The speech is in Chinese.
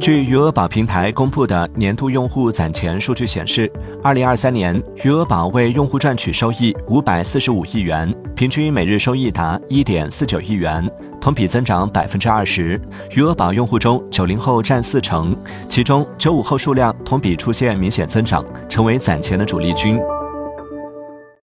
据余额宝平台公布的年度用户攒钱数据显示二零二三年余额宝为用户赚取收益五百四十五亿元平均每日收益达一点四九亿元同比增长百分之二十。余额宝用户中九零后占四成其中九五后数量同比出现明显增长成为攒钱的主力军。